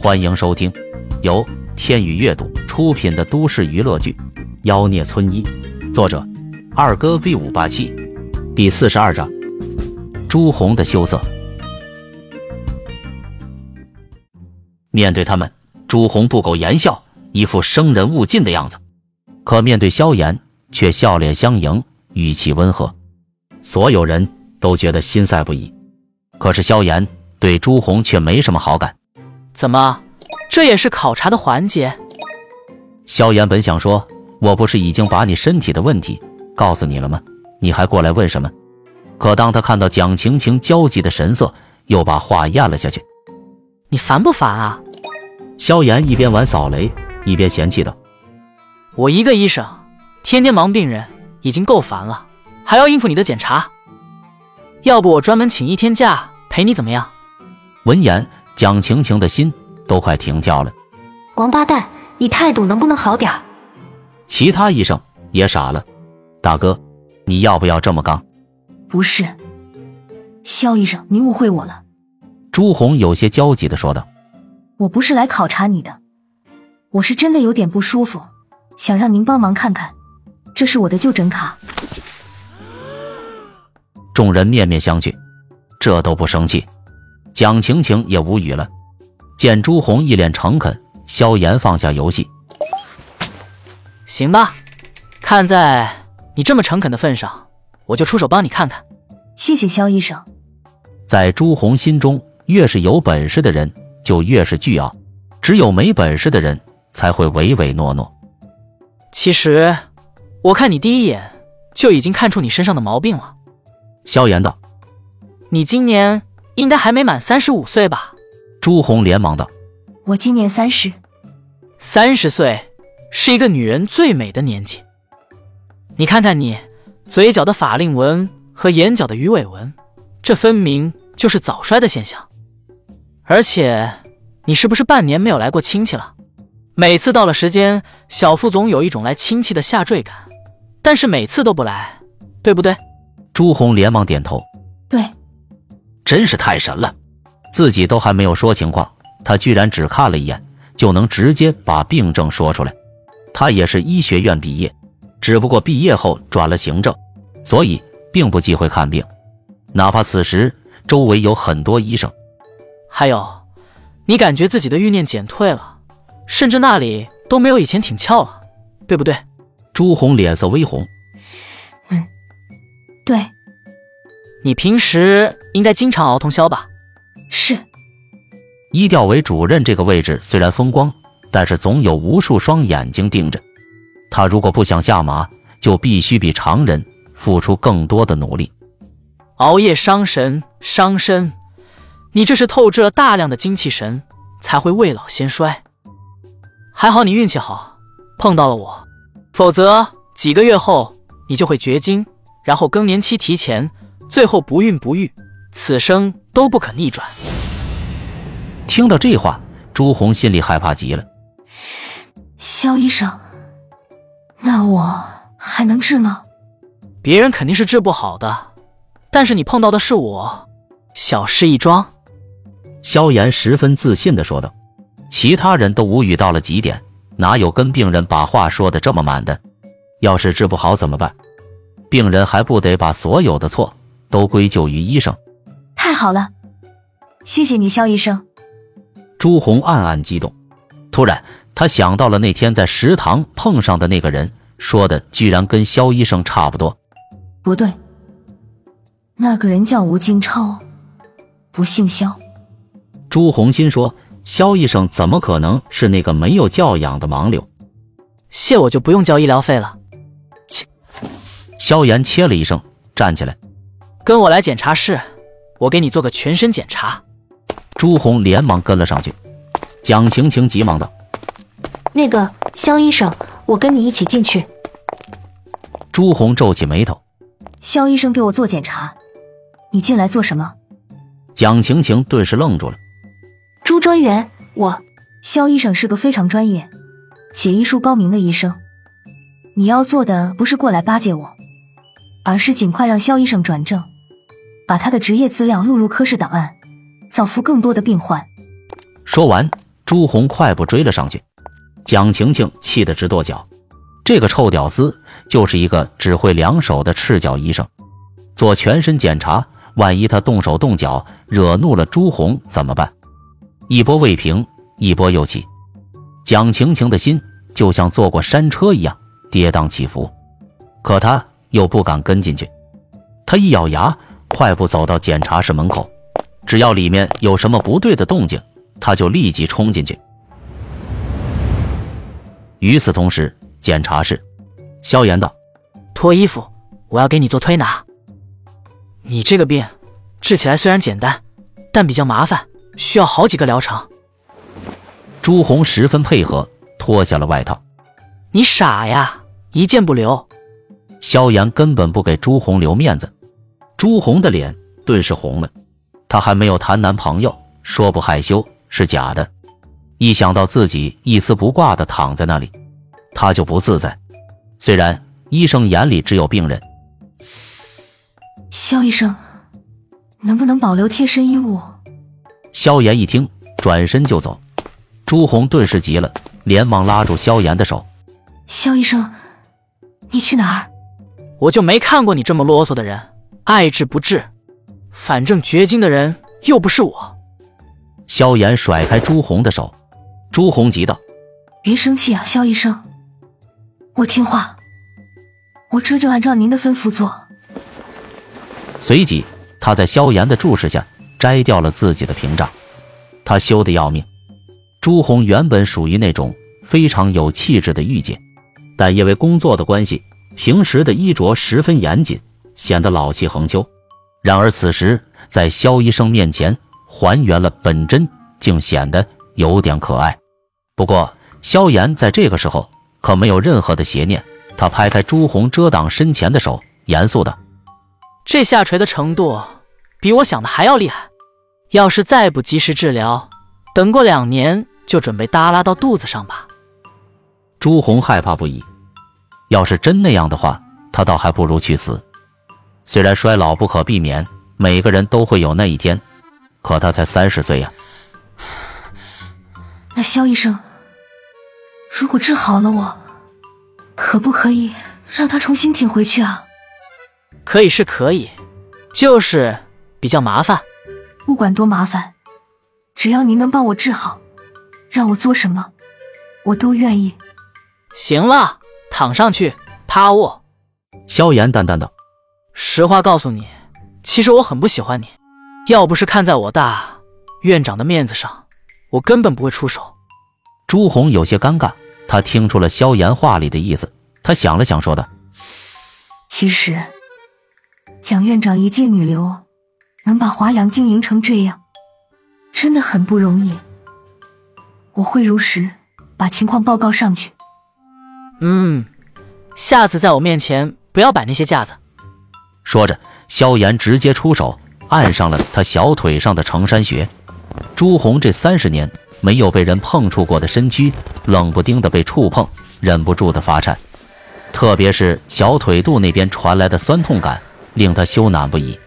欢迎收听由天宇阅读出品的都市娱乐剧《妖孽村医》，作者二哥 V 五八七，第四十二章朱红的羞涩。面对他们，朱红不苟言笑，一副生人勿近的样子；可面对萧炎，却笑脸相迎，语气温和。所有人都觉得心塞不已。可是萧炎对朱红却没什么好感。怎么，这也是考察的环节？萧炎本想说：“我不是已经把你身体的问题告诉你了吗？你还过来问什么？”可当他看到蒋晴晴焦急的神色，又把话咽了下去。你烦不烦啊？萧炎一边玩扫雷，一边嫌弃道：“我一个医生，天天忙病人，已经够烦了，还要应付你的检查。要不我专门请一天假陪你，怎么样？”闻言。蒋晴晴的心都快停跳了。王八蛋，你态度能不能好点？其他医生也傻了。大哥，你要不要这么刚？不是，肖医生，您误会我了。朱红有些焦急的说道：“我不是来考察你的，我是真的有点不舒服，想让您帮忙看看。这是我的就诊卡。”众人面面相觑，这都不生气。蒋晴晴也无语了，见朱红一脸诚恳，萧炎放下游戏，行吧，看在你这么诚恳的份上，我就出手帮你看看。谢谢萧医生。在朱红心中，越是有本事的人就越是倨傲，只有没本事的人才会唯唯诺诺。其实，我看你第一眼就已经看出你身上的毛病了。萧炎道：“你今年……”应该还没满三十五岁吧？朱红连忙道：“我今年三十。三十岁是一个女人最美的年纪。你看看你嘴角的法令纹和眼角的鱼尾纹，这分明就是早衰的现象。而且你是不是半年没有来过亲戚了？每次到了时间，小副总有一种来亲戚的下坠感，但是每次都不来，对不对？”朱红连忙点头：“对。”真是太神了，自己都还没有说情况，他居然只看了一眼就能直接把病症说出来。他也是医学院毕业，只不过毕业后转了行政，所以并不忌讳看病，哪怕此时周围有很多医生。还有，你感觉自己的欲念减退了，甚至那里都没有以前挺翘了，对不对？朱红脸色微红。嗯，对。你平时应该经常熬通宵吧？是。医调委主任这个位置虽然风光，但是总有无数双眼睛盯着他。如果不想下马，就必须比常人付出更多的努力。熬夜伤神伤身，你这是透支了大量的精气神，才会未老先衰。还好你运气好，碰到了我，否则几个月后你就会绝经，然后更年期提前。最后不孕不育，此生都不可逆转。听到这话，朱红心里害怕极了。肖医生，那我还能治吗？别人肯定是治不好的，但是你碰到的是我，小事一桩。萧炎十分自信的说道。其他人都无语到了极点，哪有跟病人把话说的这么满的？要是治不好怎么办？病人还不得把所有的错？都归咎于医生，太好了，谢谢你，肖医生。朱红暗暗激动，突然他想到了那天在食堂碰上的那个人，说的居然跟肖医生差不多。不对，那个人叫吴金超，不姓肖。朱红心说，肖医生怎么可能是那个没有教养的盲流？谢我就不用交医疗费了。切！萧炎切了一声，站起来。跟我来检查室，我给你做个全身检查。朱红连忙跟了上去。蒋晴晴急忙道：“那个肖医生，我跟你一起进去。”朱红皱起眉头：“肖医生给我做检查，你进来做什么？”蒋晴晴顿时愣住了。朱专员，我肖医生是个非常专业且医术高明的医生，你要做的不是过来巴结我，而是尽快让肖医生转正。把他的职业资料录入科室档案，造福更多的病患。说完，朱红快步追了上去。蒋晴晴气得直跺脚，这个臭屌丝就是一个只会两手的赤脚医生。做全身检查，万一他动手动脚惹怒了朱红怎么办？一波未平，一波又起。蒋晴晴的心就像坐过山车一样跌宕起伏，可他又不敢跟进去。他一咬牙，快步走到检查室门口，只要里面有什么不对的动静，他就立即冲进去。与此同时，检查室，萧炎道：“脱衣服，我要给你做推拿。你这个病治起来虽然简单，但比较麻烦，需要好几个疗程。”朱红十分配合，脱下了外套。你傻呀，一件不留。萧炎根本不给朱红留面子，朱红的脸顿时红了。她还没有谈男朋友，说不害羞是假的。一想到自己一丝不挂的躺在那里，她就不自在。虽然医生眼里只有病人，肖医生，能不能保留贴身衣物？萧炎一听，转身就走。朱红顿时急了，连忙拉住萧炎的手：“萧医生，你去哪儿？我就没看过你这么啰嗦的人，爱治不治，反正绝经的人又不是我。”萧炎甩开朱红的手。朱红急道：“别生气啊，萧医生，我听话，我这就按照您的吩咐做。”随即，他在萧炎的注视下摘掉了自己的屏障。他羞得要命。朱红原本属于那种非常有气质的御姐，但因为工作的关系，平时的衣着十分严谨，显得老气横秋。然而此时在萧医生面前还原了本真，竟显得有点可爱。不过，萧炎在这个时候可没有任何的邪念，他拍开朱红遮挡身前的手，严肃道：“这下垂的程度比我想的还要厉害，要是再不及时治疗，等过两年就准备耷拉到肚子上吧。”朱红害怕不已，要是真那样的话，他倒还不如去死。虽然衰老不可避免，每个人都会有那一天，可他才三十岁呀。那肖医生。如果治好了我，可不可以让他重新挺回去啊？可以是可以，就是比较麻烦。不管多麻烦，只要您能帮我治好，让我做什么，我都愿意。行了，躺上去，趴卧。萧炎淡淡道：“实话告诉你，其实我很不喜欢你。要不是看在我大院长的面子上，我根本不会出手。”朱红有些尴尬，他听出了萧炎话里的意思，他想了想，说道：“其实，蒋院长一介女流，能把华阳经营成这样，真的很不容易。我会如实把情况报告上去。嗯，下次在我面前不要摆那些架子。”说着，萧炎直接出手按上了他小腿上的承山穴。朱红这三十年。没有被人碰触过的身躯，冷不丁的被触碰，忍不住的发颤，特别是小腿肚那边传来的酸痛感，令他羞赧不已。